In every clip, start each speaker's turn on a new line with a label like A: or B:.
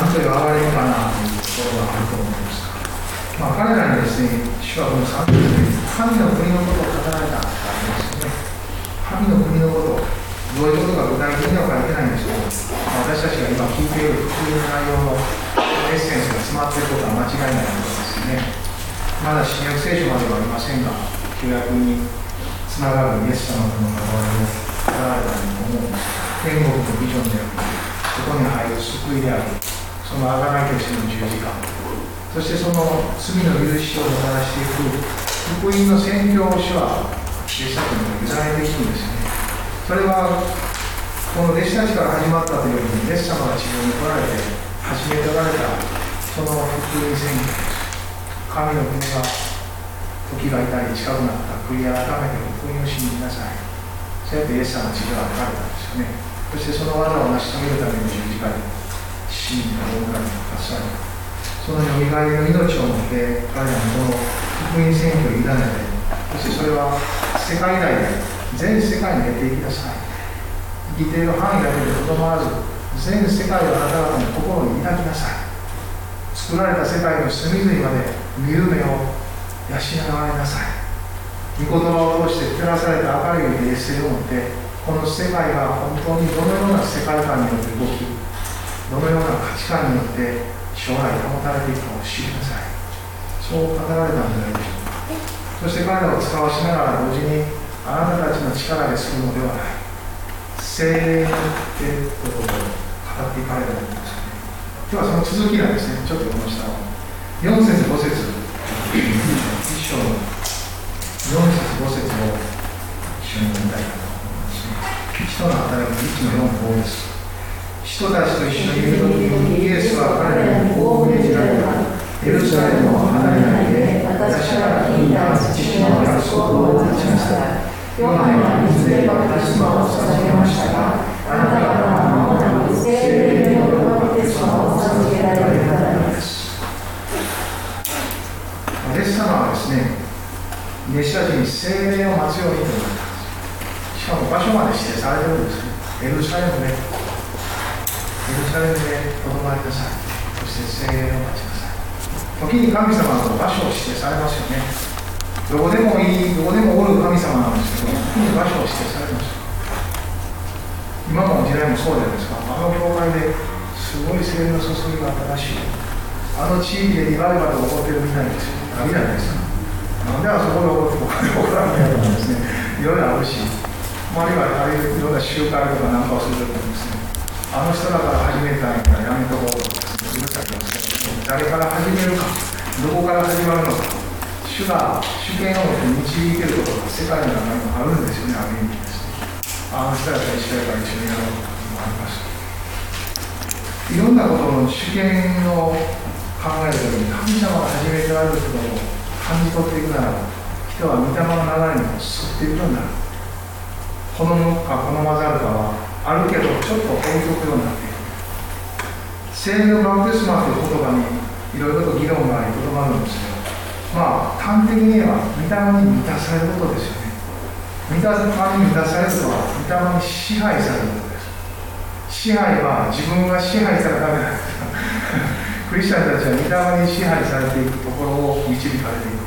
A: の何という憐れみかなというところがあると思いますまあ、彼らにですね、主はこの3節で神の国のことを語られたとありますよね。神の国のこと、どういうことが具体的には書いてないんですけど、私たちが今聞いている普通の内容のエッセンスが詰まっていることは間違いないことですよね。まだ新約聖書まではありませんが、旧約につながるイエス様との関わりを語られたと思うんです。天国のビジョンであり、そこに入る救いであり、そのあがないとしての十字架、そしてその罪の許しをもたらしていく福音の宣教を主は弟子たちに委ねていくんですよね。それはこの弟子たちから始まったというようにイエス様が地上に来られて始めておられたその福音宣言神の国が時が至り近くなった。悔い改めて福音を信じなさい。そうやってイエス様が地上に来られたんですよね。そしてその技を成し遂げるために十字架に死に大村に立たされそのよみがえりの命をもって彼らのこの福音宣教を委ねてそしてそれは世界内で全世界に出ていきなさい。生きている範囲だけでとどまらず全世界をあなた方の心に抱きなさい。作られた世界の隅々まで見る目を養われなさい。御言葉を通して照らされた明るい冷静を持ってこの世界が本当にどのような世界観によって動きどのような価値観によって将来保たれていくかを知りなさい。そう語られたんじゃないでしょうか。そして彼らを使わしながら同時にあなたたちの力でするのではない。精霊によってということを語っていかれるんですね。今日はその続きなんですね。ちょっとこの下を4節5節。一章の4節5節を一緒に読みたいと思いますね。人の働き1の4の5です。人たちと一緒にいる時にイエスは彼らにこう命じられたエルサレムを離れないで私から聞いた父の約束を立ちなさいヨハネは水でバプテスマを捧げましたが、あなた方は間もなく聖霊によるバプテスマを授けられるからです。イエス様はですね、弟子たちに聖霊を待つようにと言われたんです。しかも場所まで指定されてるんですね。エルサレムで、エルサレムでとどまりなさい。そして聖霊を待ちなさい。時に神様の場所を指定されますよね。どこでもいい、どこでもおる神様なんですけど、特に場所を指定されました。今の時代もそうじゃないですか。あの教会ですごい聖の注ぎがあったらしい。あの地域でリバイバルが起こってるみたいですよ。あるじゃないですか。なんであそこで起こって起こらんみたいなですね。いろいろあるし、あるいはああいういろんな集会とかなんかをするとですね、あの人だから始めたんややめとこうとかで、誰から始めるか、どこから始まるのか。主が主権を導けることが世界の中にもあるんですよね、ある意味ですね。あの人たちは一緒やから一緒にやろうともありまし。いろんなことの主権を考えるときに、神様が始めてある。ことを感じ取っていくなら、人は御霊の流れに沿っていくようになる。好むか好まざるかはあるけど、ちょっと置いとくようになっていく。聖霊のバプテスマという言葉にいろいろと議論があり、とどまるんですよ。まあ端的に言えば御霊に満たされることですよね御霊に満たされるとは御霊に支配されることです支配は自分が支配されためなんですクリスチャンたちは御霊に支配されていくところを導かれていく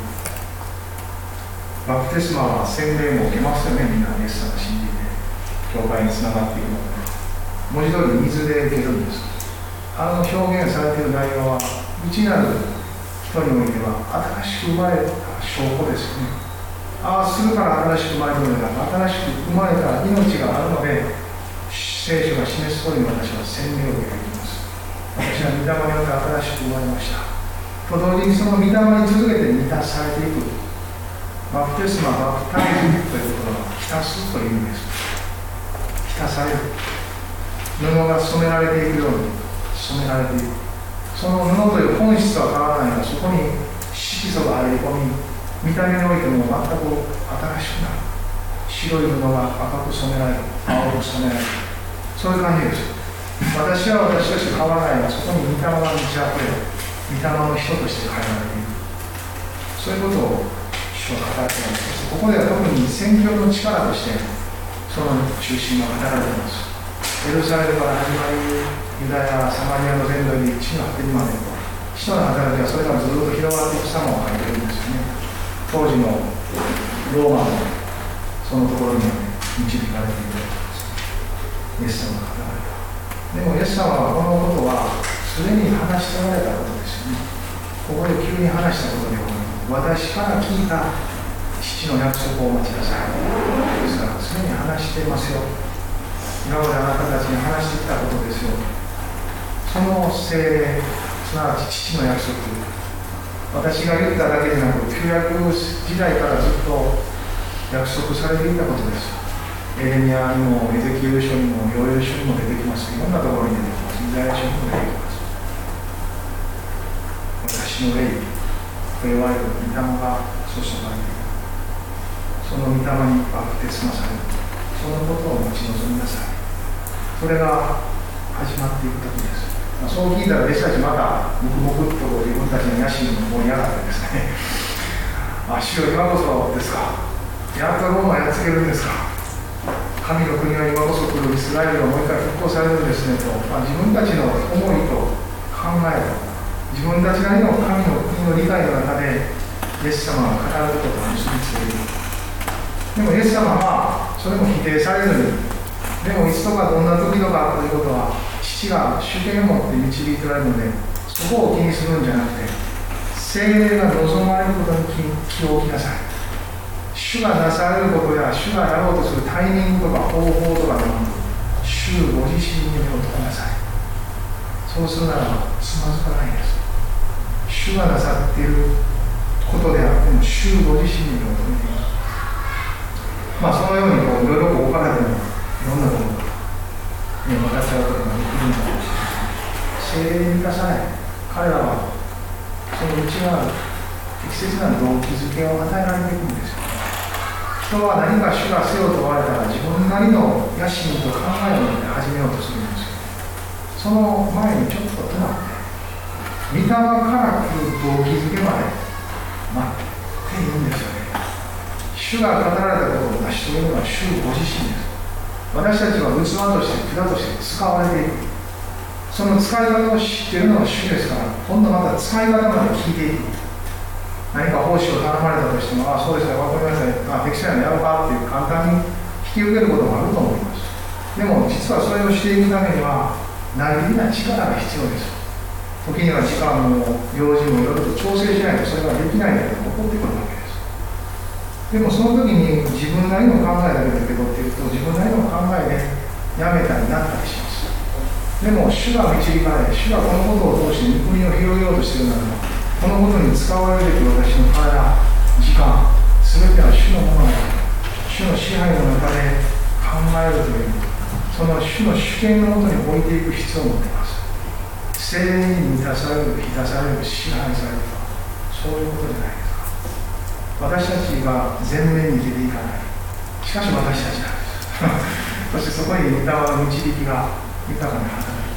A: バプテスマは洗礼も受けますよねみんなイエス様信じて教会につながっていくので文字通り水で受けるんです。あの表現されている内容は内なる人においては新しく生まれた証拠ですよね。ああするから新しく生まれるのでは新しく生まれた命があるので聖書が示す通りに私は洗礼を受けています。私は御霊によって新しく生まれました。と同時にその御霊に続けて満たされていく。バプテスマバプタイズということは浸すという意味です。浸される布が染められていくように染められていくその布という本質は変わらないがそこに色素が入り込み見た目においても全く新しくなる白い布が赤く染められる青く染められるそういう感じです私は私として変わらないがそこに御霊が満ち溢れる御霊の人として変えられてい。るそういうことを主は語っていますここでは特に宣教の力としてその中心が語られています。エルサレムから始まりユダヤサマリアの全土に地の果てにまで使徒の働きはそれからずっと広がっていく様を書いてるんですよね。当時のローマのそのところに、導かれているイエス様が語られたでもイエス様はこのことはすでに話しておられたことですよね。ここで急に話したことでは私から聞いた父の約束をお待ちなさい。ですからすでに話してますよ。今まであなたたちに話してきたことですよ。その精霊すなわち父の約束。私が言っただけでなく旧約時代からずっと約束されていたことです。エレミアにもエゼキエル書にもヨエル書にも出てきます。いろんなところに出てきます。イザヤ書にも出てきます。私の霊これは御霊が注がれているその御霊にバプテスマされる。そのことを待ち望みなさい。それが始まっていく時です。そう聞いたら弟子たちまた黙々と自分たちの野心に盛り上がってですね。あ主よ今こそですか。やっとローマやっつけるんですか。神の国は今こそ来るイスラエルがもう一回復興されるんですねと、まあ、自分たちの思いと考えと自分たちなりの神の国の理解の中でイエス様が語ることと結びつける。でもイエス様はそれも否定されずにでもいつとかどんな時とかということは父が主権を持って導いておられるのでそこを気にするんじゃなくて精霊が望まれることに気を置きなさい。主がなされることや主がやろうとするタイミングとか方法とかでも主ご自身に目を留めなさい。そうするならばつまずかないです。主がなさっていることであっても主ご自身に目を留めています。まあそのようにこういろいろこう置かれてもいろんなことがね、分かっちゃうことができるんだかもし。精霊に満たさない。彼らは、その内側、適切な動機づけを与えられていくんですよ。人は何か主がせよと言われたら自分なりの野心と考えを持って始めようとするんですよ。その前にちょっと止まって、御霊から来る動機づけまで待っているんです。主が語られたことを成し遂げるのは主ご自身です。私たちは器として管として使われていくその使い方を知っているのは主ですから今度また使い方まで聞いていく。何か奉仕を頼まれたとしてもああそうですか分かりましたあ適正なのやろうかっていう簡単に引き受けることもあると思います。でも実はそれをしていくためには何気な力が必要です。時には時間も用事もいろいろと調整しないとそれができないので起こってくる。でもその時に自分なりの考えだけで受け取っていると自分なりの考えでやめたりなったりしますでも主が導かれ主がこのことを通して御国を広げようとしているならばこのことに使われるべき私の体時間全ては主のものだ主の支配の中で考えるというその主の主権のもとに置いていく必要を持っています。精霊に満たされる満たされる支配されるとそういうことじゃない私たちが前面に出ていかない。しかし私たちなんですそしてそこに御霊の導きが豊かに働き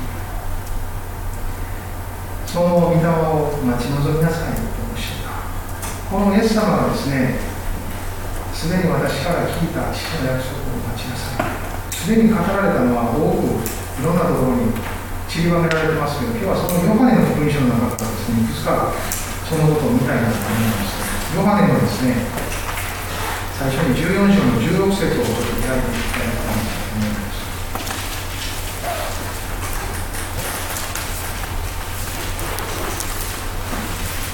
A: その御霊を待ち望みなさいとおっしゃった。このイエス様はですねすでに私から聞いた父の約束を待ちなさい。すでに語られたのは多くいろんなところに散りばめられてますけど今日はそのヨハネの福音書の中からですねいくつかそのことを見たいなと思います。ヨハネのですね、最初に14章の16節をちょっと開いていきたいと思います。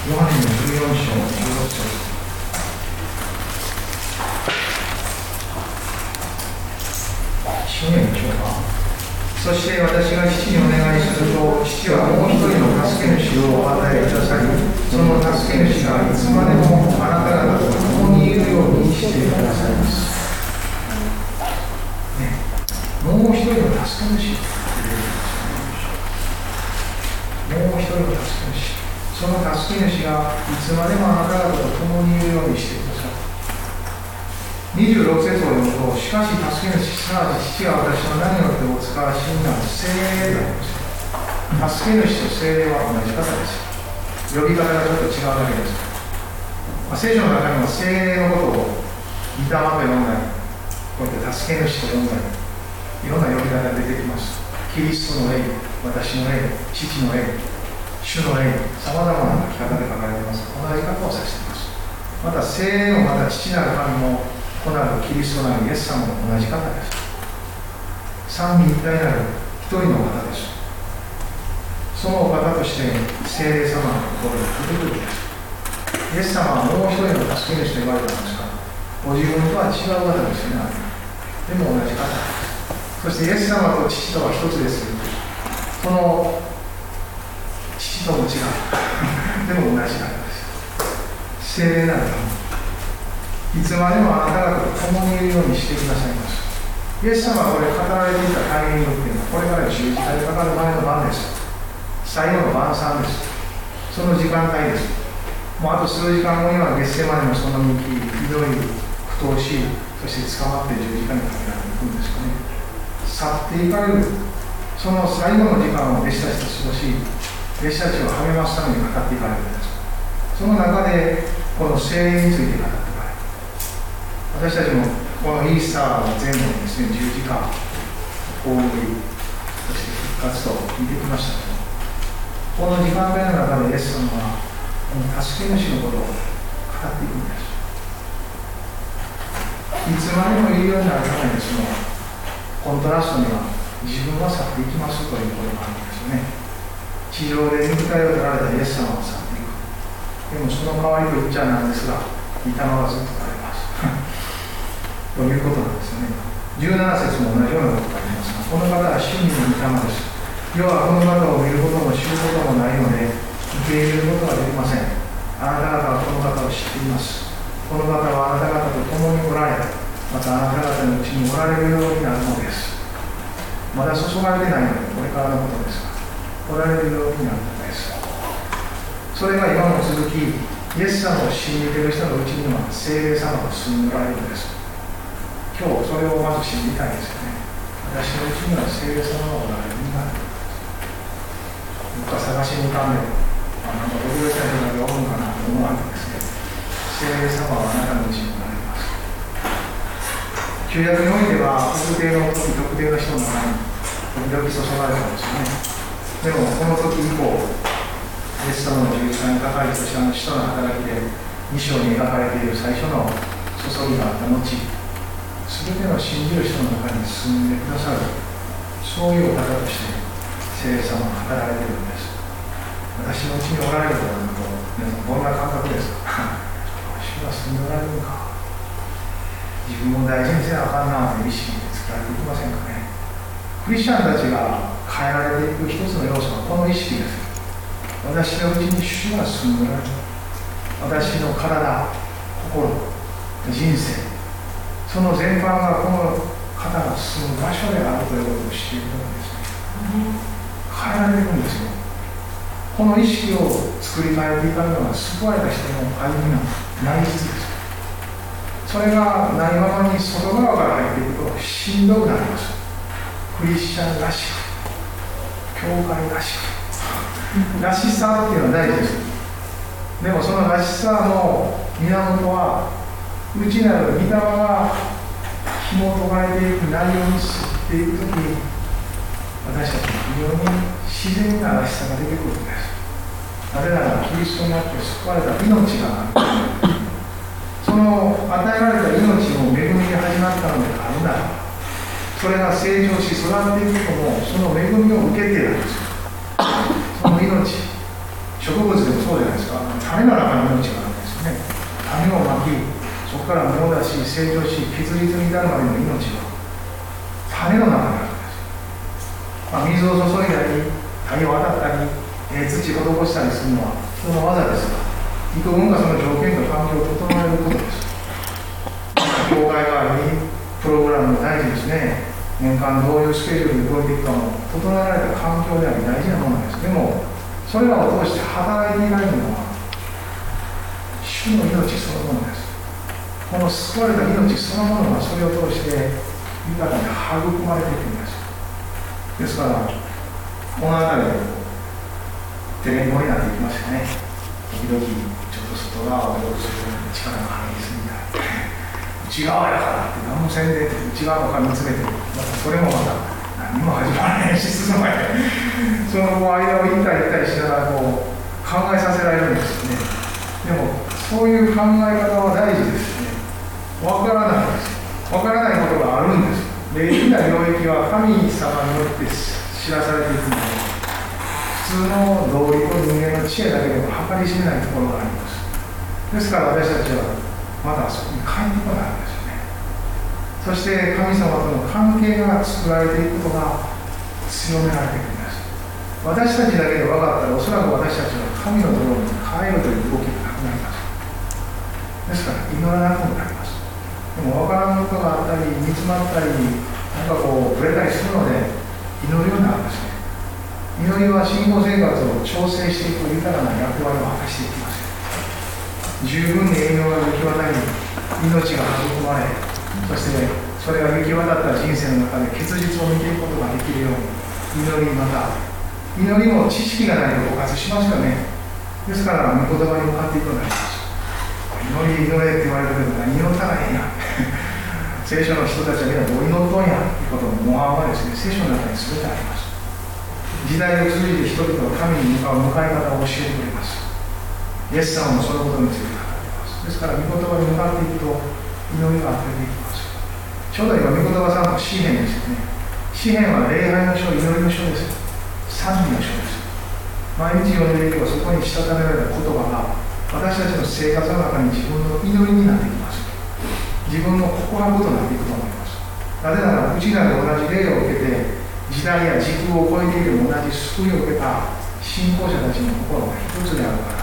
A: ヨハネの14章16節緒に読みましょうかそして私が父にお願いすると父はもう一人の助け主をお与えくださりその助け主がいつまでもあなた方と共にいるようにしてくださいます、ね、もう一人の助け主もう一人の助け主その助け主がいつまでもあなた方と共にいるようにしてください26節を読むと、しかし助け主、すなわち父が私の何をってお使わしになる精霊であります助け主と精霊は同じ方です呼び方がちょっと違うだけです、まあ、聖書の中にも精霊のことを御霊と呼んだりこうやって助け主と呼んだりいろんな呼び方が出てきますキリストの霊私の霊父の霊主の霊さまざまな書き方で書かれています同じ方を指していますまた聖霊のまた父なる神も子なるキリストなるイエス様も同じ方です三位一体なる一人の方ですその方として聖霊様のところに来てくるんですイエス様はもう一人の助け主と言われたんですがご自分とは違う方ですよねでも同じ方。そしてイエス様と父とは一つです。その父とも違う。でも同じなんです。聖霊なるいつまでもあなた方と共にいるようにしてくださいます。イエス様はこれ語られていたタイミングっていうのはこれから十字架でかかる前の晩です。最後の晩餐です。その時間帯です。もうあと数時間後には月世までのその道ひどい不当しそして捕まって十字架にかけられていくんですかね。去っていかれる。その最後の時間を弟子たちと過ごし弟子たちを励ますために語っていかれるんです。その中でこの聖霊について語っていかれる。私たちもこのイースターの前後にですね十字架大食いそして復活と見てきましたこの時間帯の中でイエス様はこの助け主のことを語っていくんです。いつまでもいるようになるためにそのコントラストには自分は去っていきますということがあるんですね。地上で肉体を取られたイエス様を去っていく。でもその代わりと言っちゃなんですが御霊はずっとされます。ということなんですね。17節も同じようなことがありますがこの方は真理の御霊です。要はこの方を見ることも知ることもないので受け入れることができません。あなた方はこの方を知っています。この方はあなた方と共におられまたあなた方のうちにおられるようになるのです。まだ注がれてないのでこれからのことですがおられるようになったのです。それが今も続きイエス様を信じている人のうちには聖霊様が住んでおられるのです。今日それをまず信じたいですよね。私のうちには聖霊様がおられる。んだ僕は探しに行かんであなんか僕がした人がおるんかなと思わけですけど聖霊様はあなたのうちにおられます旧約においては特定の時特定の人の中に時々注がれたんですよねでもこの時以降イエス様の十字架にかかりそしてあの使徒の働きで2章に描かれている最初の注ぎがあった後全ての信じる人の中に進んでくださるそういうお方として聖霊様が語られているんです。私のうちにおられるとなると皆さんどんな感覚です。か主は住んでおられるのか。自分も大事にせなあかんなという意識で作られていきませんかね。クリスチャンたちが変えられていく一つの要素はこの意識です。私のうちに主が住んでおられる。私の体心人生。その全般がこの方が住む場所であるということを知っているんですね。変えられるんですよ。この意識を作り変えていかるのは救われた人の歩みの内実です。それがないままに外側から入っていくとしんどくなります。クリスチャンらしく教会らしく。らしさっていうのは大事です。でもそのらしさの源は内なる御霊が紐解かれていく内容に知っていくとき私たちに非常に自然ならしさが出てくるんですなぜならキリストにあって救われた命があるその与えられた命も恵みで始まったのであるならそれが成長し育っていくともその恵みを受けているんですその命植物でもそうじゃないですか種の中に命があるんですよね種をまきそこから芽を出し成長し結実に至るまでの命は羽の中にある、水を注いだり谷を渡ったり、えー、土を施したりするのは人の技です。が幾分かその条件と環境を整えることです。教会がありプログラムも大事ですね。年間どういうスケジュールで動いていくかも整えられた環境であり大事なものです。でもそれらを通して働いていられるのは主の命そのものです。この救われた命そのものがそれを通して豊かに育まれていくんです。ですからこの辺りでテレモになっていきますよね。時々ちょっと外側をよくする力が入りすぎた内側やからって何もせんでって内側ばか見つめてまたそれもまた何も始まらないし進まない。その間を行ったり行ったりしながらこう考えさせられるんですよね。でもそういう考え方は大事ですね。わからないです。わからないことがあるんです。霊的な領域は神様によって知らされていくので普通の道理と人間の知恵だけでは計り知れないところがあります。ですから私たちはまだそこに帰ってこないんですよね。そして神様との関係が作られていくことが強められていくんです。私たちだけで分かったらおそらく私たちは神のところに帰るという動きがなくなります。ですから祈らなくなります。も分からんことがあったり煮詰まったりなんかこうぶれたりするので祈るようなるんですね祈りは信仰生活を調整していく豊かな役割を果たしてい。きます十分に栄養が行き渡り命が育まれそしてそれが行き渡った人生の中で結実を見ていくことができるように祈りまた祈りも知識がないと枯渇しますよね。ですから御言葉に向かっていくようになります祈り祈れって言われるけど何祈ったらええやん聖書の人たちはみんなどう祈っとんやっていうことの模範はですね聖書の中に全てあります。時代を通じて人々は神に向かう向かい方を教えてくれます。イエス様もそのことについて語っています。ですから御言葉に向かっていくと祈りが溢れていきます。ちょうど今御言葉さんの詩篇ですよね。詩篇は礼拝の書祈りの書です。賛美の書です。毎日読んでいけばそこにしたためられた言葉が私たちの生活の中に自分の祈りになってきます自分の告白となっていくと思いますなぜならうちらで同じ霊を受けて時代や時空を超えている同じ救いを受けた信仰者たちの心が一つであるから。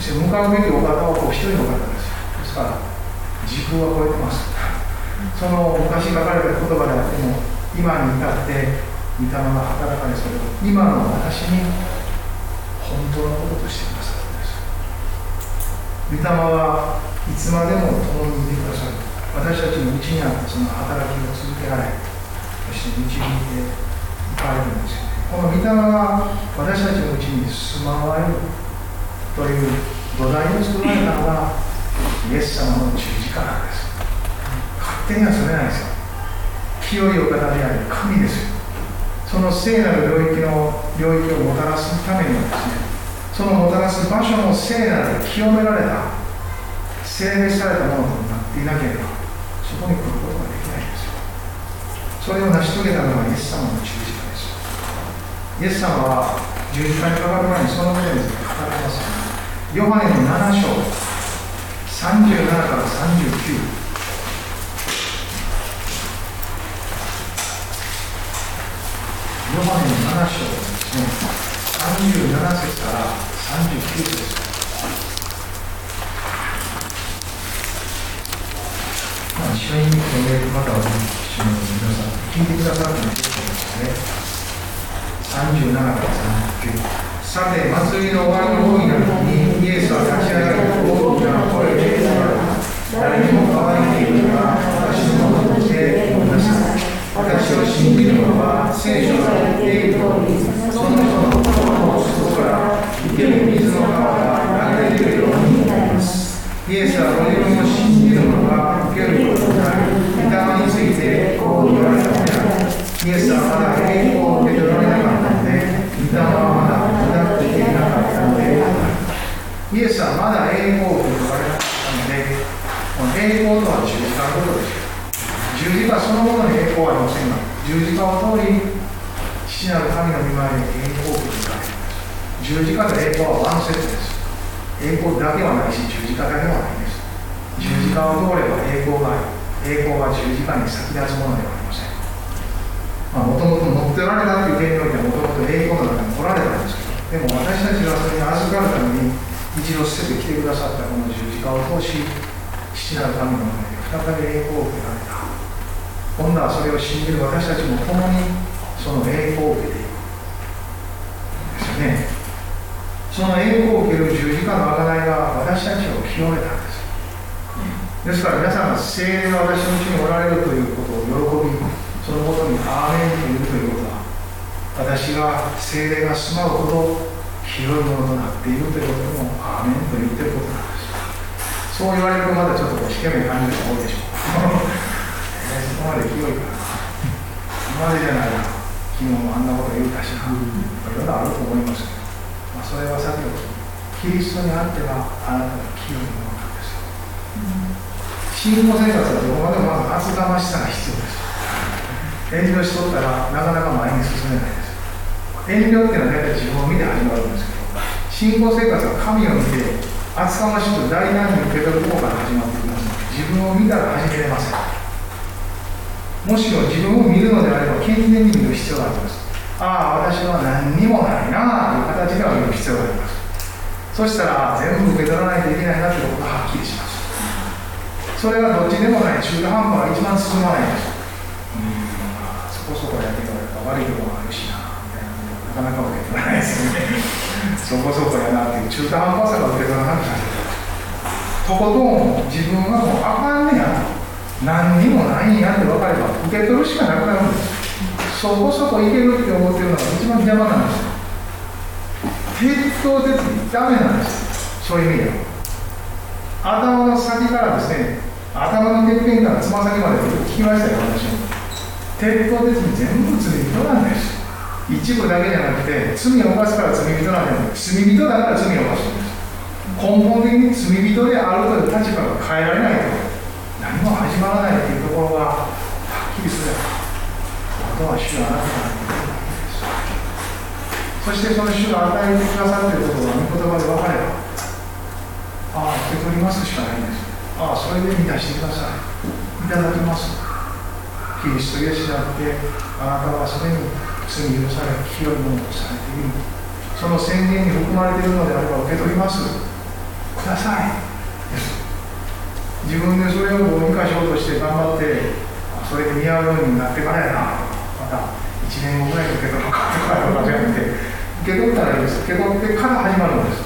A: そして向かうべきお方はこう一人の方ですですから時空は超えてます。その昔書かれた言葉であっても今に至って御霊が働かれそれを今の私に本当のこととしてください御霊はいつまでも共にいてくださる。私たちのうちにあってその働きを続けられそして導いていかれるんです。よねこの御霊が私たちのうちに住まわれるという土台を作られたのがイエス様の十字架なんです。勝手にはそれないですよ。清いお方である神ですよ。その聖なる領域の領域をもたらすためにはですねそのもたらす場所も聖なる清められた聖別されたものとないなければそこに来ることができないんですよそれを成し遂げたのがイエス様の十字架です。イエス様は十字架にかかる前にそのことについて語られます。ヨハネの7章37から39ヨハネの7章ですね。37節から39節まあ、一緒に読める方は、一緒に皆さん、聞いてくださるの結構ですね。37から39。さて、祭りの終わりの大いな時に、イエスは立ち上がり、大きな声で言わ誰にも乾いているが、私のもとで言いなさい。私を信じる者は、聖書が言っている通り、その人のから生ける水の川が流れ出るようになります。イエスはご自分を信じる者が受けることになり、御霊についてこう言われたのである。イエスはまだ栄光を受け取られなかったので、御霊はまだ下っていなかったので。イエスはまだ栄光を受け取られなかったので、この栄光とは十字架のことですよ。十字架そのものに栄光はありませんが、十字架を通り、父なる神の御前に栄光を受け取られる。十字架と栄光はワンセットです栄光だけはないし十字架だけはないです十字架を通れば栄光があり栄光は十字架に先立つものではありませんもともと持っておられたという点にはもともと栄光の中におられたんですけどでも私たちがそれに預かるために一度捨ててきてくださったこの十字架を通し父なる神の前で再び栄光を受けられた今度はそれを信じる私たちも共にその栄光を受けていくですよねその栄光を受ける十字架の贖いが私たちを清めたんですですから皆さんが聖霊が私のうちにおられるということを喜びそのことにアーメンというということは私が精霊が住まうほど広いものとなっているということもアーメンと言ってることなんですそう言われるとまだちょっと引け目感じる人多いでしょうそこまで広いかな今までじゃないな昨日もあんなこと言うたしな、いろいろあると思いますけど、まあ、それはさておきキリストにあってはあなたが清いものなんですよ、信仰生活はどこまでもまず厚かましさが必要です遠慮しとったらなかなか前に進めないです。遠慮っていうのは大体自分を見て始まるんですけど信仰生活は神を見て厚かましく大胆に受け取る方から始まってきます。自分を見たら始めれませんもしろ自分を見るのであれば健全に見る必要があります。ああ私は何にもないなあという形では見る必要があります。そしたら全部受け取らないといけないなということがはっきりします。それがどっちでもない中途半端が一番進まないんです。こそこやってから悪いところもあるしなみたい。ななかなか受け取らない。ですよねそこそこやなってい。う中途半端さが受け取らなくなるとことん自分がもうあかんねやと何にもない。んやって分かれば受け取るしかなくなるんですそこそこい。けるって思ってるのが一番邪魔なんです鉄頭鉄にダメなんですそうい。う意味では頭の先からですね頭のてっぺんからつま先まで聞きましたよ私も鉄鋼鉄に全部罪人なんです。一部だけじゃなくて罪を犯すから罪人なんじゃなくて罪人だから罪を犯すんです。根本的に罪人であるという立場が変えられないと何も始まらないというところがはっきりする。あとは主はあなたがそしてその主が与えてくださっていることが御言葉で分かればああ受け取りますしかないんです。ああそれで満たしてください。いただきます。キリストイエスにあってあなたはすでに罪許され清いものとされている。その宣言に含まれているのであれば受け取ります。ください。です。自分でそれをどうにかしようとして頑張ってそれで似合うようになってからやな。また1年後ぐらい受け取ろうかとかとかじゃなくて受け取ったらいいです。受け取ってから始まるんです。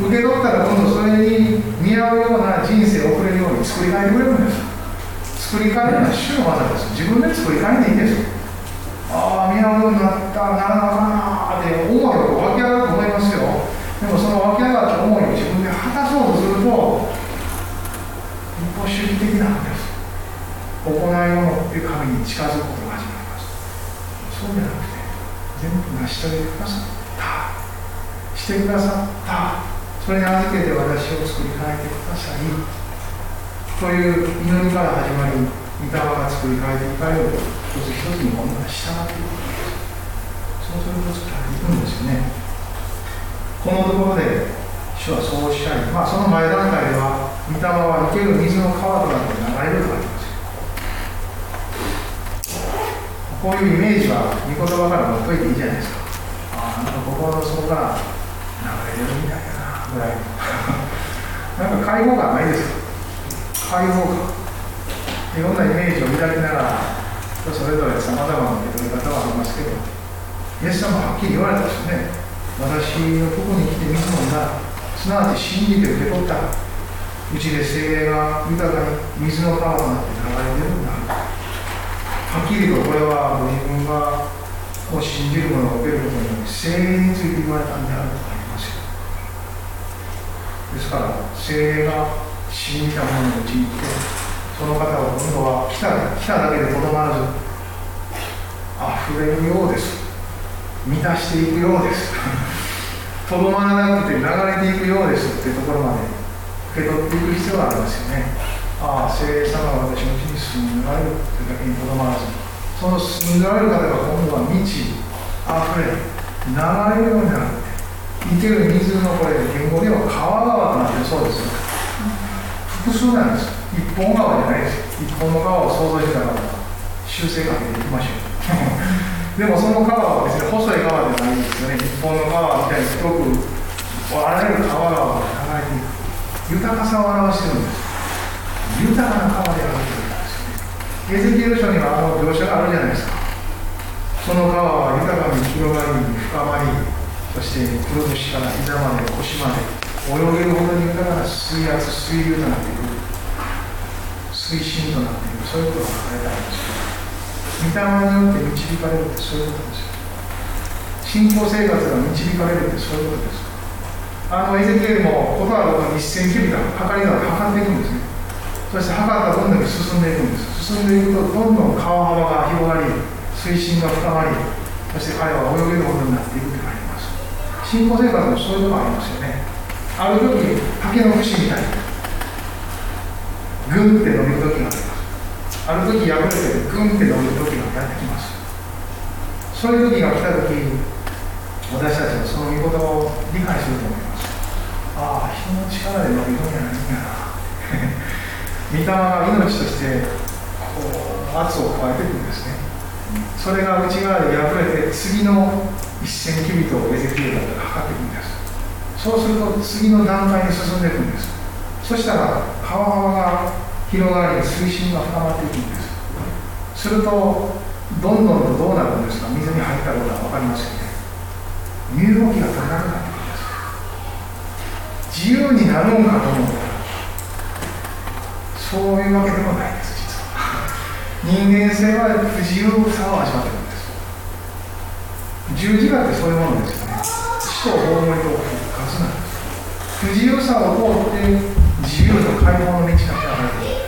A: 受け取ったら今度それに似合うような人生を送れるように作り変えてくれるんです。作り変えるのは主の技です自分で作り変えていいんですああ宮本になったならなあかなって思いが湧き上がると思いますよ。でもその湧き上がった思いを自分で果たそうとすると一方主義的なんです。行いを神に近づくことが始まります。そうじゃなくて全部成し遂げてくださった。してくださった。それに預けて私を作り変えてください。という祈りから始まり、御霊が作り変えていかれる一つ一つに今度は従っていくわけです。そうすると作られていくんですよね。このところで、主はそうおっしゃり、まあ、その前段階では、御霊は生ける水の川となって流れるとありますこういうイメージは、御言葉から持っといていいじゃないですか。ああ、なんか心の底から流れるみたいなぐらい。なんか介護がないですか解放感いろんなイメージを抱きながらそれぞれさまざまな受け取り方はありますけどイエス様ははっきり言われたですね。私のとこに来て水飲んだすなわち信じて受け取ったうちで精霊が豊かに水の川となって流れてるんだ。はっきりとこれはご自分がを信じる者を受けることによって精霊について言われたんであるとありますよ。ですから精霊が信じた者のに行ってその方は今度は来た来ただけでとどまらず溢れるようです。満たしていくようです。とどまらなくて流れていくようですっていうところまで受け取っていく必要がありますよね。ああ聖霊様が私のうちに住んでおられるというだけにとどまらずその住んでおられる方が今度は満ち溢れ流れるようになるって。生ける水のこれ言語では川川となってそうですよ。複数なんです。一本川じゃないです。一本の川を想像しながら修正かけていきましょうでもその川は別に細い川ではないんですよね。日本の川みたいに太くあらゆる川が流れていく。豊かさを表してるんです。豊かな川であるということですよね。エゼキエル書にはあの描写があるじゃないですか。その川は豊かに広がり深まりそしてくるぶしから膝まで腰まで。泳げるほどに豊かな水圧水流となっていく推進となっているそういうことが書かれてあるんです御霊によって導かれるってそういうことですよ信仰生活が導かれるってそういうことですあのエゼキエルもことあるごとに一線キビタ測りながら測っていくんですねそして測ったどんどん進んでいくんです進んでいくとどんどん川幅が広がり水深が深まりそして彼は泳げるほどになっていくって書いてます信仰生活もそういうのがありますよね。ある時竹の節みたいにグンって伸びる時がありますある時破れてグンって伸びる時がやってきます。そういう時が来た時私たちはその御言葉を理解すると思います。ああ人の力で伸びるんやないんやな。御霊が命としてこう圧を加えていくんですね。それが内側で破れて次の一線きびとエゼキエルだったら測っていくんです。そうすると次の段階に進んでいくんです。そしたら川幅が広がり水深が深まっていくんです。するとどんどんとどうなるんですか？水に入ったことは分かりますよね。身動きが取れなくなってくるんです。自由になるんかと思ったらそういうわけでもないです実は。人間性は不自由さを味わってるんです。十字架ってそういうものですよね。死と葬りと不自由さを通って自由と解放の道が開かれる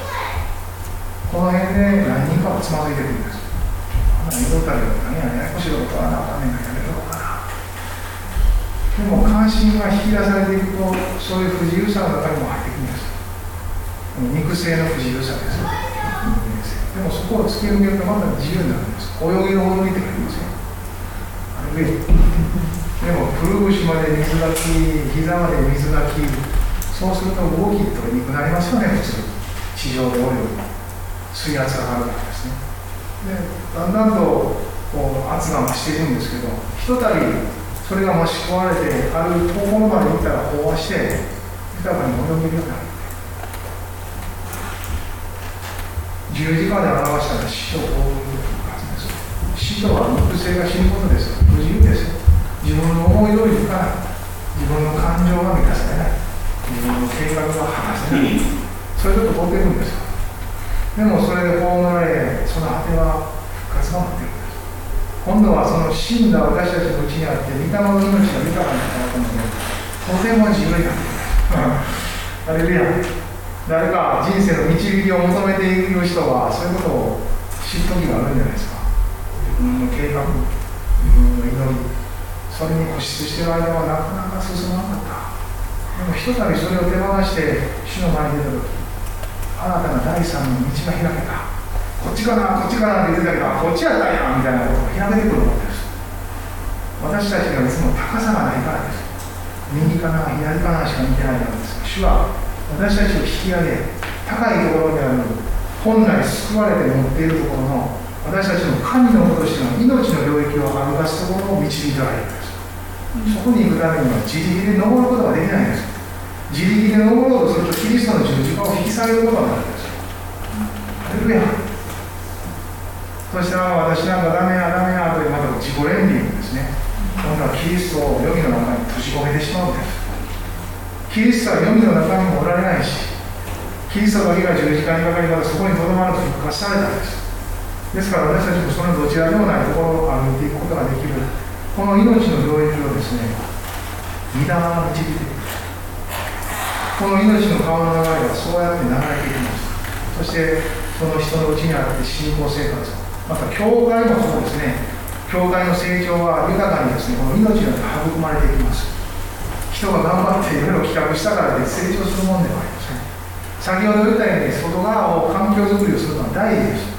A: この辺で何人かはつまずいてくるんですあんな溝たり何やややこしいことはなあかねがやめろうかなでも関心が引き出されていくとそういう不自由さの中にも入ってくるんです肉声の不自由さですでもそこを突き抜けるとまた自由になるんです。泳ぎの踊りって書いてますよ。あれでもくるぶしまで水がき膝まで水がきそうすると動き取りにくくなりますよね普通地上で泳ぐ水圧が上がるからですねでだんだんとこう圧が増しているんですけどひとたびそれが増し込まれてある遠くの場に行ったら飽和して豊かに泳げるようになる十字架で表したら死と幸運の復活です死とは肉声が死ぬことです不自由です自分の思い通りにいかない。自分の感情が満たされない。自分の計画が果たせない。そういうこと起こってるんですでもそれで葬られその果ては復活が待ってるんです。今度はその死んだ私たちのうちにあって御霊の命が豊かになったのでとても自由になって。くるあれでや誰か人生の導きを求めている人はそういうことを知る時があるんじゃないですか。自分の計画自分の祈りそれに固執している間はなかなか進まなかった。でもひとたびそれを手放して主の前に出た時新たな第三の道が開けた。こっちかなこっちかなって言ってたけどこっちやったんやみたいなことが開けてくるわけです。私たちがいつも高さがないからです。右かな左かなしか見てないからです。主は私たちを引き上げ高いところにある本来救われて持っているところの私たちの神の子としての命の領域を歩かすところを導いてあげるんです。そこに行くためには自力で登ることができないんです。自力で登ろうとするとキリストの十字架を引き下げることになるんです。あれルヤ。そして私なんかダメやダメやというまた自己憐憫ですね。今度はキリストを予備の中に閉じ込めてしまうんです。キリストは読みの中にもおられないし、キリストだけが十字架にかかりまたそこにとどまると復活されたんです。ですから私たちもそのどちらでもないところを歩いていくことができる、この命の領域をですね、御霊が導いていく。この命の川の流れがそうやって流れていきます。そして、その人のうちにあって信仰生活また教会もそうですね、教会の成長は豊かにですね、この命によって育まれていきます。人が頑張っていろいろ企画したからで成長するもんではありません先ほど言ったように外側を環境づくりをするのは大事です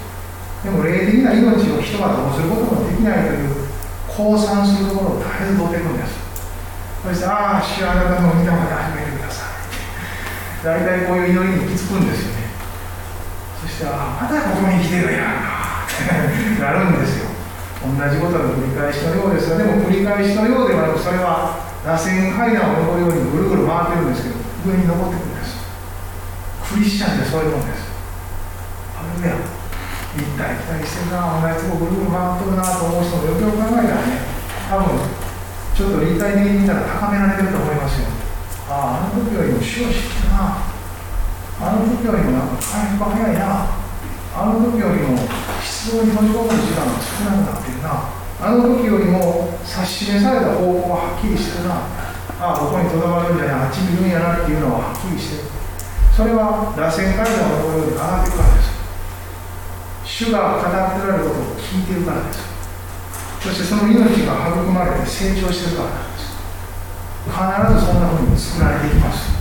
A: でも霊的な命を人がどうすることもできないという降参するところを絶えず取っていくんですそしてああ主あなたの御霊で始めてください大体こういう祈りに行き着くんですよねそしてああまたここに来てるやんかなるんですよ同じことの繰り返しのようですが、でも繰り返しのようではなく、それは螺旋階段を登るようにぐるぐる回ってるんですけど、上に登ってくるんです。クリスチャンってそういうもんです。あるや行ったり来たりしてるな、同じとこぐるぐる回ってるなと思う人もよくよく考えたらね、多分ちょっと立体的に見たら高められてると思いますよ。ああ、あの時よりも死を知ってな。あの時よりもなんか回復早いな。あの時よりも質問に閉じ込む時間が少なくなってるな。あの時よりも指し示された方向ははっきりしてるな。ああ、ここにとどまるんじゃない、あっちにいるんやなっていうのははっきりしてる。それは螺旋階段のところに上がってくるからです。主が語ってられることを聞いているからです。そしてその命が育まれて成長してるからなんです。必ずそんなふうに作られていきます。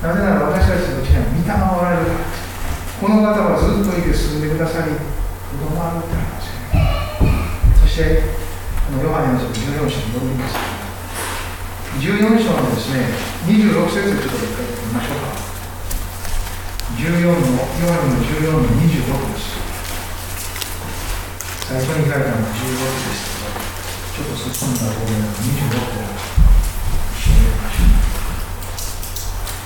A: なぜなら私たちのうちには御霊がおられるからです。この方はずっといて住んでくださり子供があるってありますよね。そしてこのヨハネの14章に戻ります14章のですね26節ちょっと一回見ましょうか。14のヨハネの14の26です。最初に書いたのは16ですちょっと進んだ方面の26を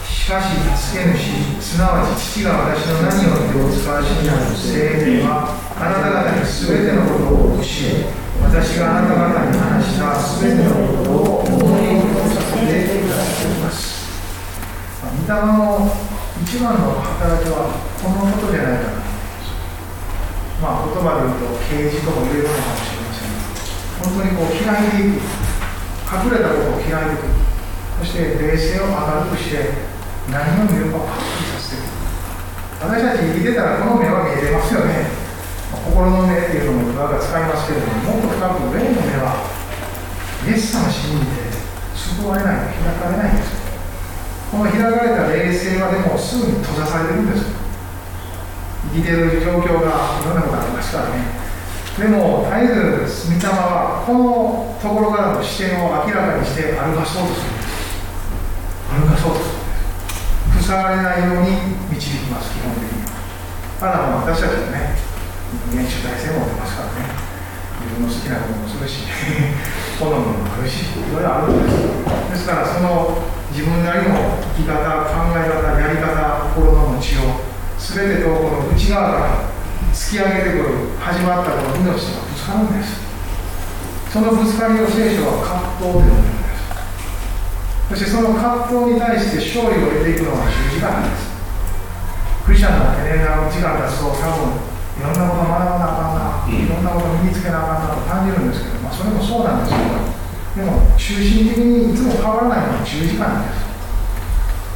A: しかし、助け主、すなわち父が私の何をってお使わしになる聖霊は、あなた方にすべてのことを教え、私があなた方に話したすべてのことを思い起こさせていただきます。御霊の一番の働きはこのことじゃないかな。まあ、言葉で言うと、啓示とも言えるのかもしれない。本当にこう開いていく隠れたことを開いていくそして冷静を明るくして何を見るかをはっきりさせてい。く私たち生きてたらこの目は見えてますよね。心の目っていうのも我が使いますけれどももっと深く上の目はイエス様信じて救われない開かれないんですこの開かれた冷静はでもすぐに閉ざされてるんです生きてる状況がいろんなことありますからね。でも絶えず御霊はこのところからの視点を明らかにして歩かそうとするんです。歩かそうとするんです。塞がれないように導きます基本的に。はただ私たちはね人間主体性も出ますからね自分の好きなこともするし 好みもあるしいろいろあるんですですからその自分なりの生き方考え方やり方心の持ちよう。全てとこの内側から突き上げてくる始まったこの命がぶつかるんです。そのぶつかりを聖書は葛藤で呼んでるんです。そしてその葛藤に対して勝利を得ていくのは十字架なんです。クリスチャンなんてね時間経つと多分いろんなこと学ばなあかんないろんなこと身につけなあかんなと感じるんですけど、まあ、それもそうなんですけどでも中心的にいつも変わらないのは十字架なんです。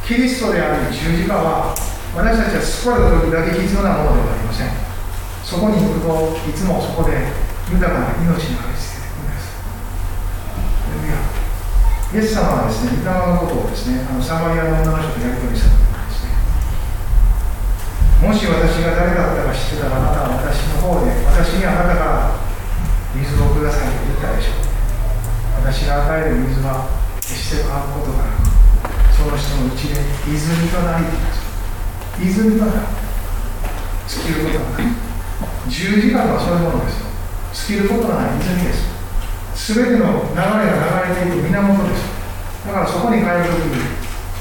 A: キリストである十字架は私たちは救われた時だけ必要なものではありません。そこに行くといつもそこで豊かな命にありつけていくんですイエス様はですね、御霊のことをですね、あのサマリアの女の人とやり取りした時にですね、もし私が誰だったか知ってたら、あなたは私の方で、私にあなたから水をくださいと言ったでしょう。私が与える水は決して変わることがなく、その人のうちで泉となり泉から。尽きることがない十字架とはそういうものですよ。尽きることがない泉です。全ての流れが流れていく源ですだからそこに帰るときに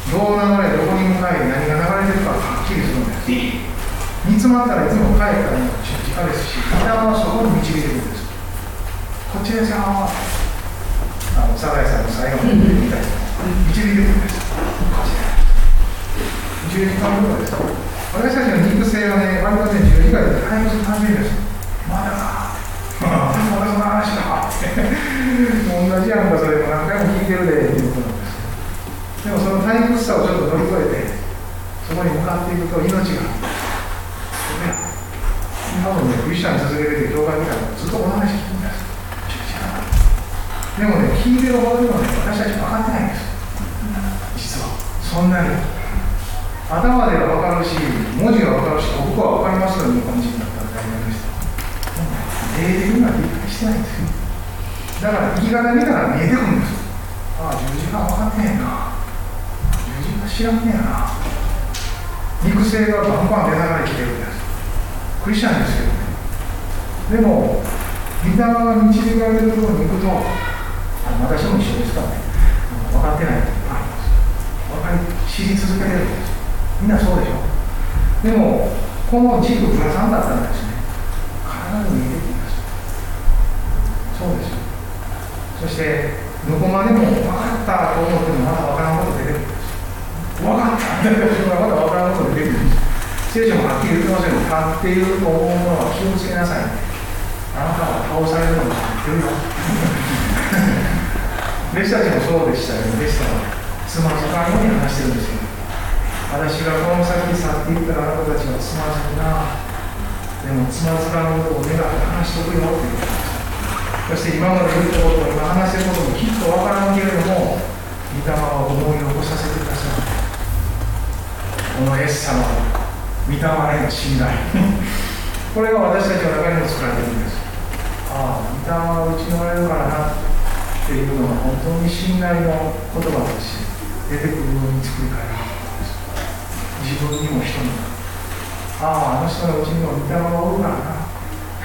A: どう流れどこに向かい何が流れてるかはっきりするんです。煮詰まったらいつも帰ったら十字架ですし皆はそこに導いてるんです。こちらさんはあのサザエさんの最後のみたいな導いてるんです。こちら10時ぐらいです私たちの肉声はね、割とね、自由回でタイムズたびですまだかまだその話か同じやんか、それも何回も聞いてるで、いうことなんですけど。でもその退屈さをちょっと乗り越えて、そこに向かっていくと命が、多、今もね、クリスチャン続けてて、教会見たらずっとこの話聞くんです。でもね、聞いてるほどでもね、私たち分かってないんです。実は。そんなに。頭では分かるし、文字が分かるし、国語は分かりますよ、日本人だったら大学です霊的には理解してないんですよ。だから生き方見たら見えてくるんですああ、十字架分かってへんな。十字架知らんねやな。肉声がバンバン出ながら生きてるんです。クリスチャンですけどね。でも、御霊が導かれるところに行くと、私も一緒ですからね、分かってないことがあります。分かり、知り続けてるんです。みんなそうでしょ。でも、このジーププラさんだったらですね、必ず見えてきます。そうですよ。そして、どこまでも分かったと思ってもまだ分からんこと出てくるんです。分かったってまだ分からんこと出てくるんです。聖書もはっきり言ってません立っていると思うものは気をつけなさい。あなたは倒されるのも知ってるよ。弟子たちもそうでしたよね。弟子たちはつまずかんように話してるんですよ。私がこの先去っていったらあなたたちはつまずくな。でもつまずかんことを願って話しとくよって言ってました。そして今まで言ったこと、今話してることもきっとわからんけれども、御霊は思い起こさせてください。このイエス様は御霊への信頼 これが私たちの中にも作られているんですああ御霊がうちのられるからなっていうのは本当に信頼の言葉として出てくるように作り変えられ自分にも人にも。あああの人のうちにも御霊がおるからな。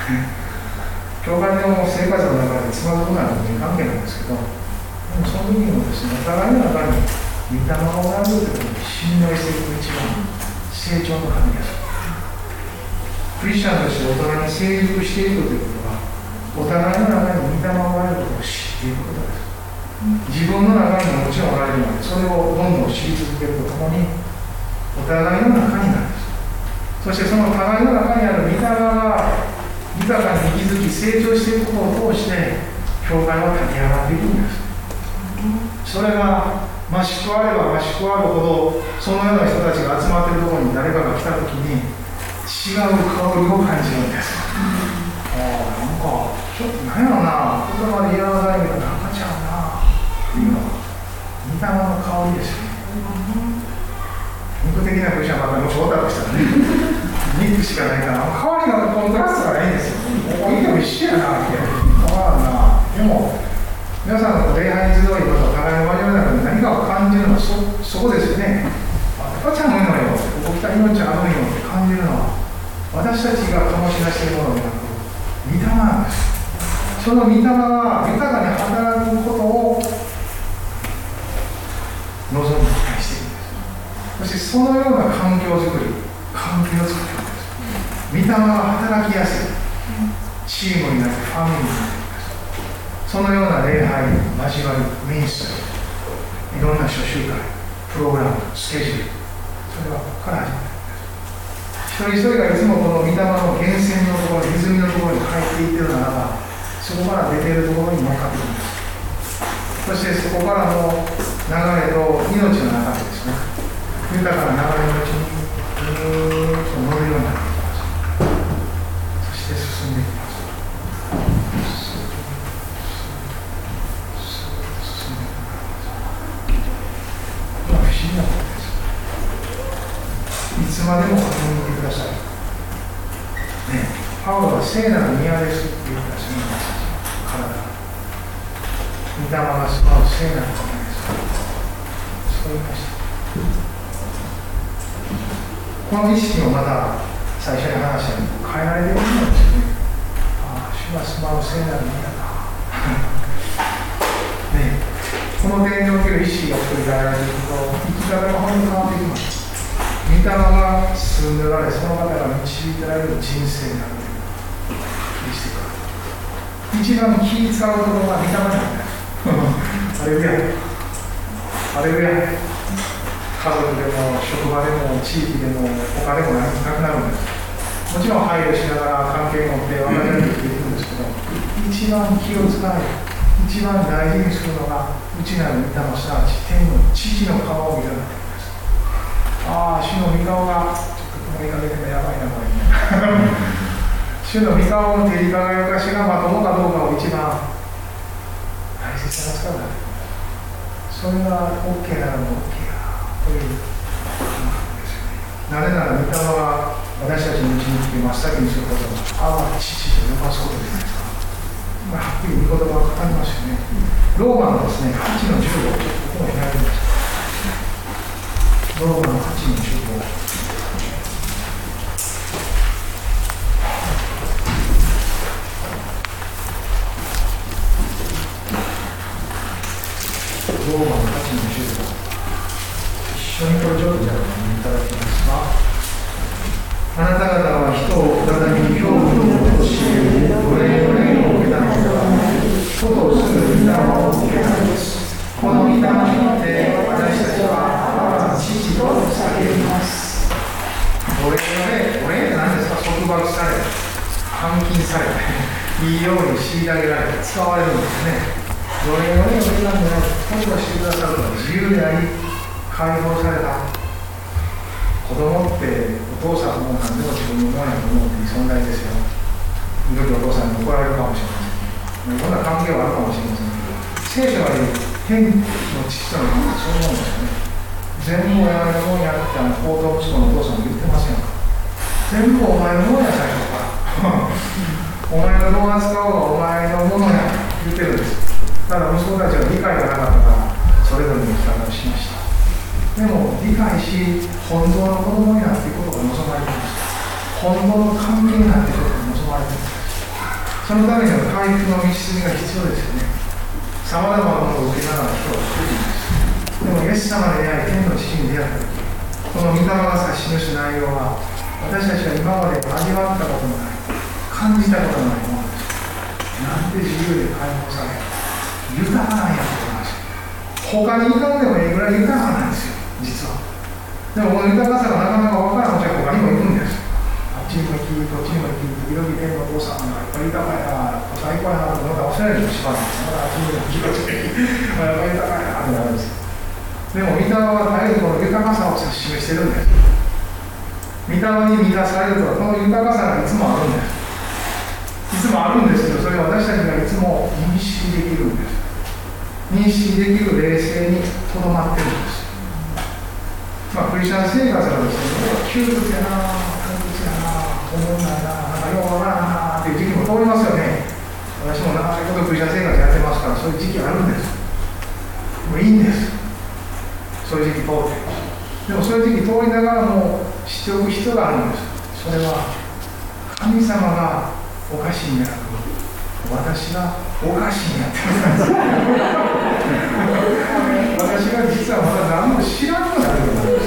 A: 教会の生活の中でつまずくなんて無関係なんですけどでもその時にもですねお互いの中に御霊がおられるということに信頼していく一番成長の神ですクリスチャンとして大人に成熟していくということはお互いの中に御霊がおられることを知っていくことです。自分の中にももちろんおられるのでそれをどんどん知り続けるとともにお互いの中になるんです。そしてその互いの中にある御霊が豊かに息づき成長していくことを通して教会は立ち上がっていくんです。それが増し加われば増し加わるほどそのような人たちが集まっているところに誰かが来た時に違う香りを感じるんです、うん、ああなんかちょっと何やろな言葉で言わないけどなんかちゃうなっていうのは見た目の香りですよね、肉的なクリスチャンばっかりもしおったとしたらね肉しかないから香りのコントラストがいいんですよここにでも一緒やなって変わらなでも皆さんの礼拝集いこと互いの交わりの中で何かを感じるのはそそこですよね。赤ちゃんのよ、ここ来た命あるのよって感じるのは、私たちが醸し出しているものでなく、御霊なんです。その御霊が豊かに働くことを望んで期待しているんです。そのような環境づくり、関係を作っているんです。御霊が働きやすい。チームになってファミリーになってそのような礼拝交わりミニストいろんな諸集会プログラムスケジュールそれはここから始まる一人一人がいつもこの御霊の源泉のところ泉のところに入っていってるならばそこから出ているところに乗っかってくるんですそしてそこからの流れと命の中でですね豊かな流れのうちにぐーっと乗るよ。うになっていきますそして進んでいきます不思議なことですいつまでも確認てください。ね、パウロは聖なる宮ですって言ったし、体。御霊が住まう聖なる宮です。そう言いました。この意識をまた最初に話したように変えられているんですよね。ああ、主は住まう聖なる宮だ。ね、この点における意識が作り変えられていくと、生き方が本当に変わってきます。御霊が進んでおられその方が導いてられる人生になるという一番気使うところが御霊なんだよ あれぐらいあれぐらい家族でも職場でも地域でも他でもなくなるんですもちろん配慮しながら関係を持って分かれるっていくんですけど一番気を使い一番大事にするのが内なる御霊すなわち天の父の顔を見るなああ、主の御顔が、ちょっと曇りかけてもやばいな、これ。主の御顔の照り輝かしがまともかどうかを一番大切な使うだ。それが OK ならも OK なれなら御霊は私たちのうに来て真っ先にすることは「ああ父」と呼ばすことじゃないですか、まあ、はっきり御言葉がかかりますよね、ローマのですね8の15ここも開ましローマの8の15ローマのポイントをっいただきます。かあなた方は人を再び恐怖に陥れ奴隷の霊を受けたのではないことをす。ぐ御霊を受けたのです。この御霊によって私たちは我の父と叫びます。奴隷の礼奴隷って何です。か束縛され監禁されいいように虐げられて使われるんです。ね奴隷の礼を受けたのではない今度はしてくださるのは自由であり解放された子供ってお父さんも何でも自分のものやと思っていい存在ですよ。時々お父さんに怒られるかもしれません。いろんな関係はあるかもしれませんけど聖書は天の父とのそう思うんですよ。ね全部親のもんやってあの行動息子のお父さんも言ってませんか。全部お前のもんや最初からお前の動画使おうがお前のものや言ってるんです。ただ息子たちは理解がなかったからそれぞれの生き方をしました。でも理解し本当の子供になっていくことが望まれています。本当の関係になっていくことが望まれています。そのためには回復の道筋が必要ですよね。さまざまなものを受けながら人を作っていますでもイエス様で出会い天の父に出会った時この御霊が指し示す内容は私たちが今まで味わったことのない。感じたことのないものです。なんて自由で解放され豊かなんやと思います他に行かんでもいいぐらい豊かなんですよ。でもこの豊かさがなかなか分からんうちは他にも行くんですあっちにも行きこっちにも行き時々天のお父さんがやっぱり豊かやな最高やなと思ったおしゃれにしばらくまだあっちにも行きこっちにやっぱり豊かやなってなるんですでも、御霊は絶えずこの豊かさを指し示してるんです。御霊に満たされると、この豊かさがいつもあるんです。いつもあるんですけど、それは私たちがいつも認識できるんです。認識できる冷静にとどまってるんです。まあ、クリスチャン生活がですね、窮屈やな、窮屈やな、思んないな、なんかようなっていう時期も通りますよね。私も長いことクリスチャン生活やってますから、そういう時期あるんです。もういいんです。そういう時期通ってでもそういう時期通りながらも知っておく必要があるんですそれは神様がおかしいんじゃなく私がおかしいんやって私が実はまだ何も知らんくなるようなんで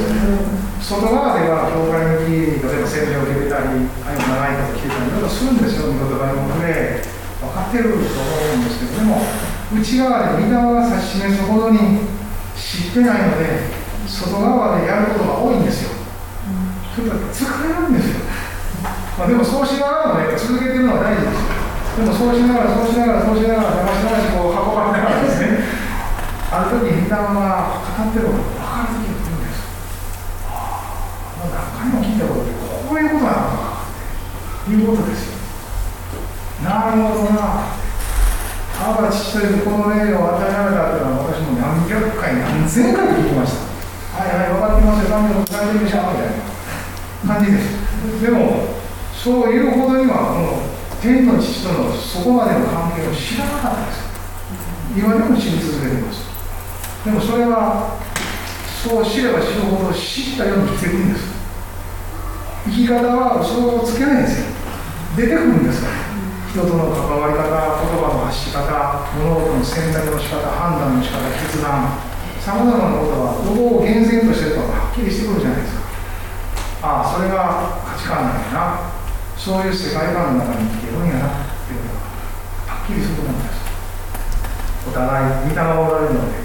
A: す外側では教会に行き例えば洗礼を受けたりああいう長いこと聞いたりいろいろするんですよ御言葉のもで分かってると思うんですけどでも内側が指し示すほどに知ってないので外側でやることが多いんですよ、それから疲れるんですよ、まあ、でもそうしながらもね続けてるのは大事ですでもそうしながらそうしながらそうしながら騙し騙しこう運ばれながらですね。ある時に御霊が語ってることが分かる時が来るんですああ何回も聞いたことでこういうことなのかということですよ。なるほどな。アバ父というこの霊を与えられたというのは私も何百回何千回聞きました。はいはい分かってますよ神の伝えてるでしょみた。いな感じです。でもそういうほどにはこの天の父とのそこまでの関係を知らなかったです。今でも知り続けています。でもそれはそう知れば知るほど知ったように生きていくんです。生き方は嘘をつけないんですよ。出てくるんですから。人との関わり方、言葉の発し方、物事の選択の仕方、判断の仕方、決断、さまざまなことはどこを厳選としてるかはっきりしてくるじゃないですか。ああ、それが価値観なんやな。そういう世界観の中に生きてるんやなっていうことがはっきりするものです。お互い見たまおられるので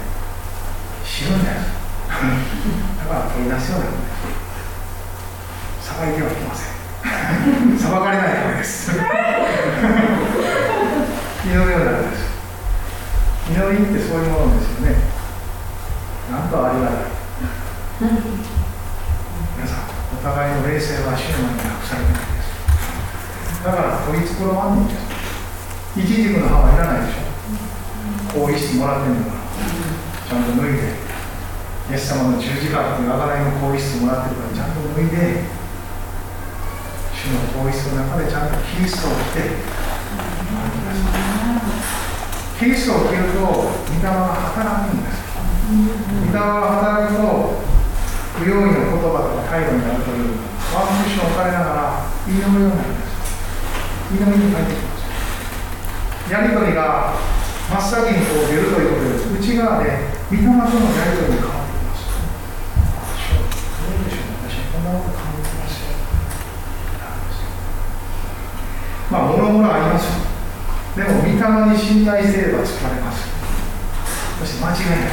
A: 知るんです。だから取り出すようなものです。さばいてはいけません。裁かれないためです。祈るようになるんです祈りってそういうものですよね。なんとありがたい。皆さんお互いの冷静は主の前に隠されてないです。だから取り繕わんのです。一軸の歯はいらないでしょ。更衣室もらってんだから。ちゃんと脱いで。イエス様の十字架っていう贖いの更衣室もらってるからちゃんと脱いで主の統一の中でちゃんとキリストを着て。キリストを着ると御霊が働くんです。御霊が働くと不用意な言葉とか態度になるというワンクッションを置かれながら祈るようになるんです。祈りに入ってきます。やり取りが真っ先にこう出るということです。内側で御霊とのやり取りが変わってきますどうでしょう私こんなこと考まあ、もろもろあります。でも、御霊に信頼すれば作られます。そして間違いない。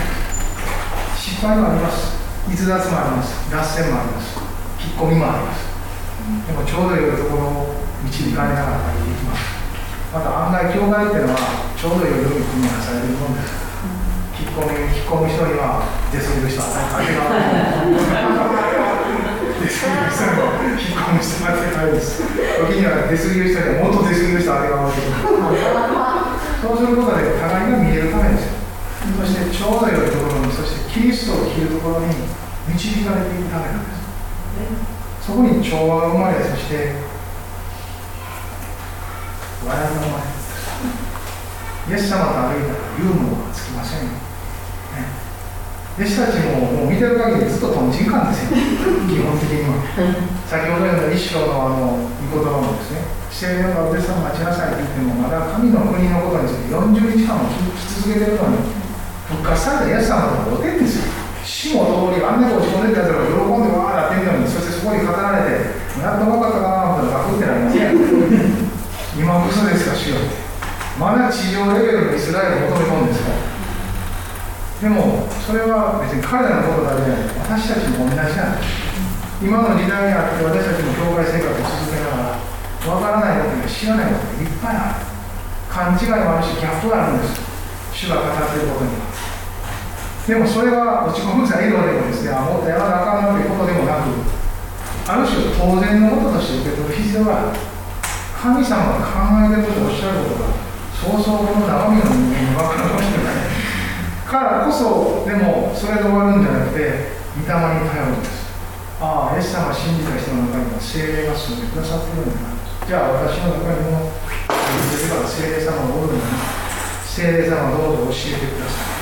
A: 失敗もあります。逸脱もあります。脱線もあります。引っ込みもあります。でも、ちょうどよいところを導かれながら歩いていきますまた案外教会っていうのはちょうど良いように組み合わされるものです引っ込み引っ込む人には出過ぎる人は当たり前 出過ぎる人に引っ込む人は当たり前です時には出過ぎる人にはもっと出過ぎる人は当てがわけですそうすることで互いが見えるためですよそしてちょうど良いところにそしてキリストを着るところに導かれていくためなんですそこに調和が生まれそして笑いが生まれイエス様と歩いたらユーモアはつきませんよ、弟子たちももう見てる限りずっととんちんかんですよ。基本的には。先ほど言った一章のあの御言葉もですね。聖霊のお弟子さん待ちなさいって言ってもまだ神の国のことについて40日間も聞き続けてるのに復活されたイエス様とおてんですよ。死も通りあんなに落ち込んでたやつらが喜んでわーなってんのにそしてそこに語られてやっと分かったかなとガクってなりません。今嘘ですか主よまだ地上レベルのイスラエルを求め込んですかでもそれは別に彼らのことだけじゃない私たちも同じなんです今の時代にあって私たちも教会生活を続けながらわからないことや知らないことがいっぱいある勘違いもあるしギャップがあるんです主が語ってることにはでもそれは落ち込む材料でもですねあもっとやらなあかんなということでもなくある種当然のこととして受け取る必要がある神様が考えてることをおっしゃることがそうそうこの生身の人間に分かるかもしれない。からこそでもそれで終わるんじゃなくて御霊に頼るんです。ああイエス様を信じた人の中には精霊が住んでくださってるんだなじゃあ私の中にも自ら聖霊様がおるのに聖霊様どうぞ教えてください。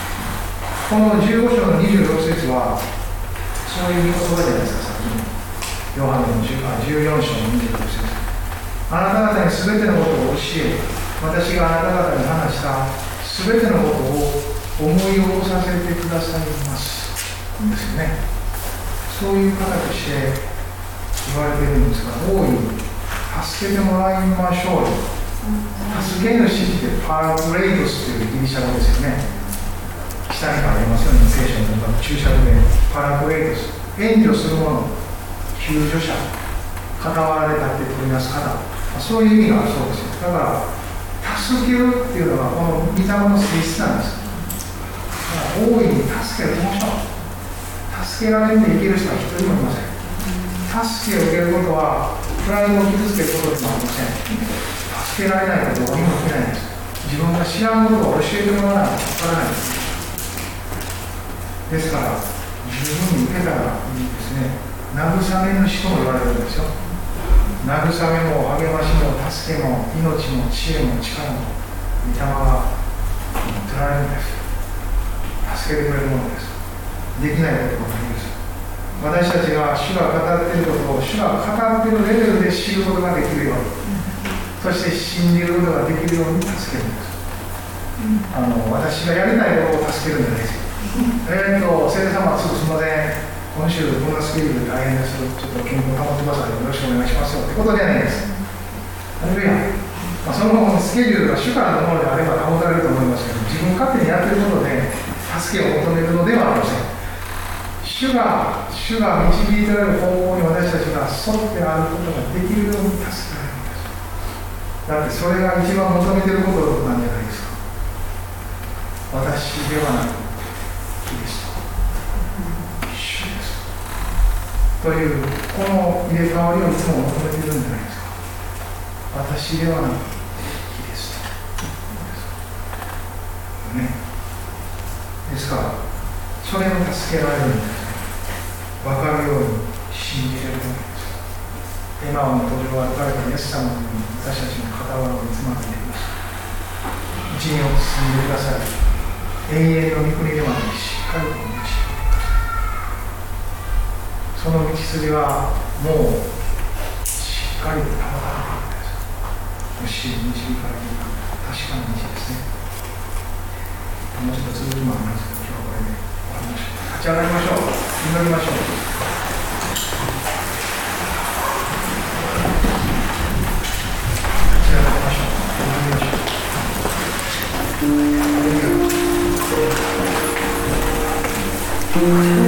A: この15章の26節はそういう言葉じゃないです。かさっきのヨハネの14章の26節あなた方に全てのことを教え私があなた方に話した全てのことを思い起こさせてくださいます。ですよね。そういう方として言われてるんですが大いに助けてもらいましょう助け主ってパラグレイドスというギリシャ語ですよね。下に書いますよね聖書の注釈でパラグレイドス。援助する者救助者関わられたって取り出す方。そういう意味があるそうですだから助けるっていうのがこの御霊の性質なんです。大いに助けるましょう。助けられて生きる人は一人もいません。助けを受けることはプライドを傷つけることでもありません。助けられないことは何も起きないんです。自分が知らんことを教えてもらわないと分からない。ですですから十分に受けたらいいですね。慰め主とも言われるんですよ。慰めも励ましも助けも命も知恵も力も御霊が取られるんです。助けてくれるものです。できないことばかりです。私たちが主が語っていることを主が語っているレベルで知ることができるように、そして信じることができるように助けるんです、あの私がやりたいことを助けるんじゃないです。よ、えっ、と先生様すぐすみません。今週こんなスケジュールで大変です。ちょっと健康保ってくださいよろしくお願いしますよってことじゃないです。あるいは、まあ、そのスケジュールが主からのものであれば保たれると思いますけど自分勝手にやってることで助けを求めるのではありません。主が主が導いてられる方向に私たちが沿って歩くことができるように助けられるんですだってそれが一番求めてることなんじゃないですか。私ではなくキリスト主です。というこの入れ替わりをいつも求めているんじゃないですか。私ではなくキリストねですからそれを助けられるんです分かるように信じれるわけです今の途上を歩かれたイエス様のように私たちの傍らをい。つまでい。てください。一にを進んでください。永遠の御国ではなくしっかりと導い。てくださその道筋はもうしっかりと保たれてい。るんですもし導かれてい。る確かな道ですねもうちょっと続きもあります立ち上がりましょう。祈りましょう。う。ん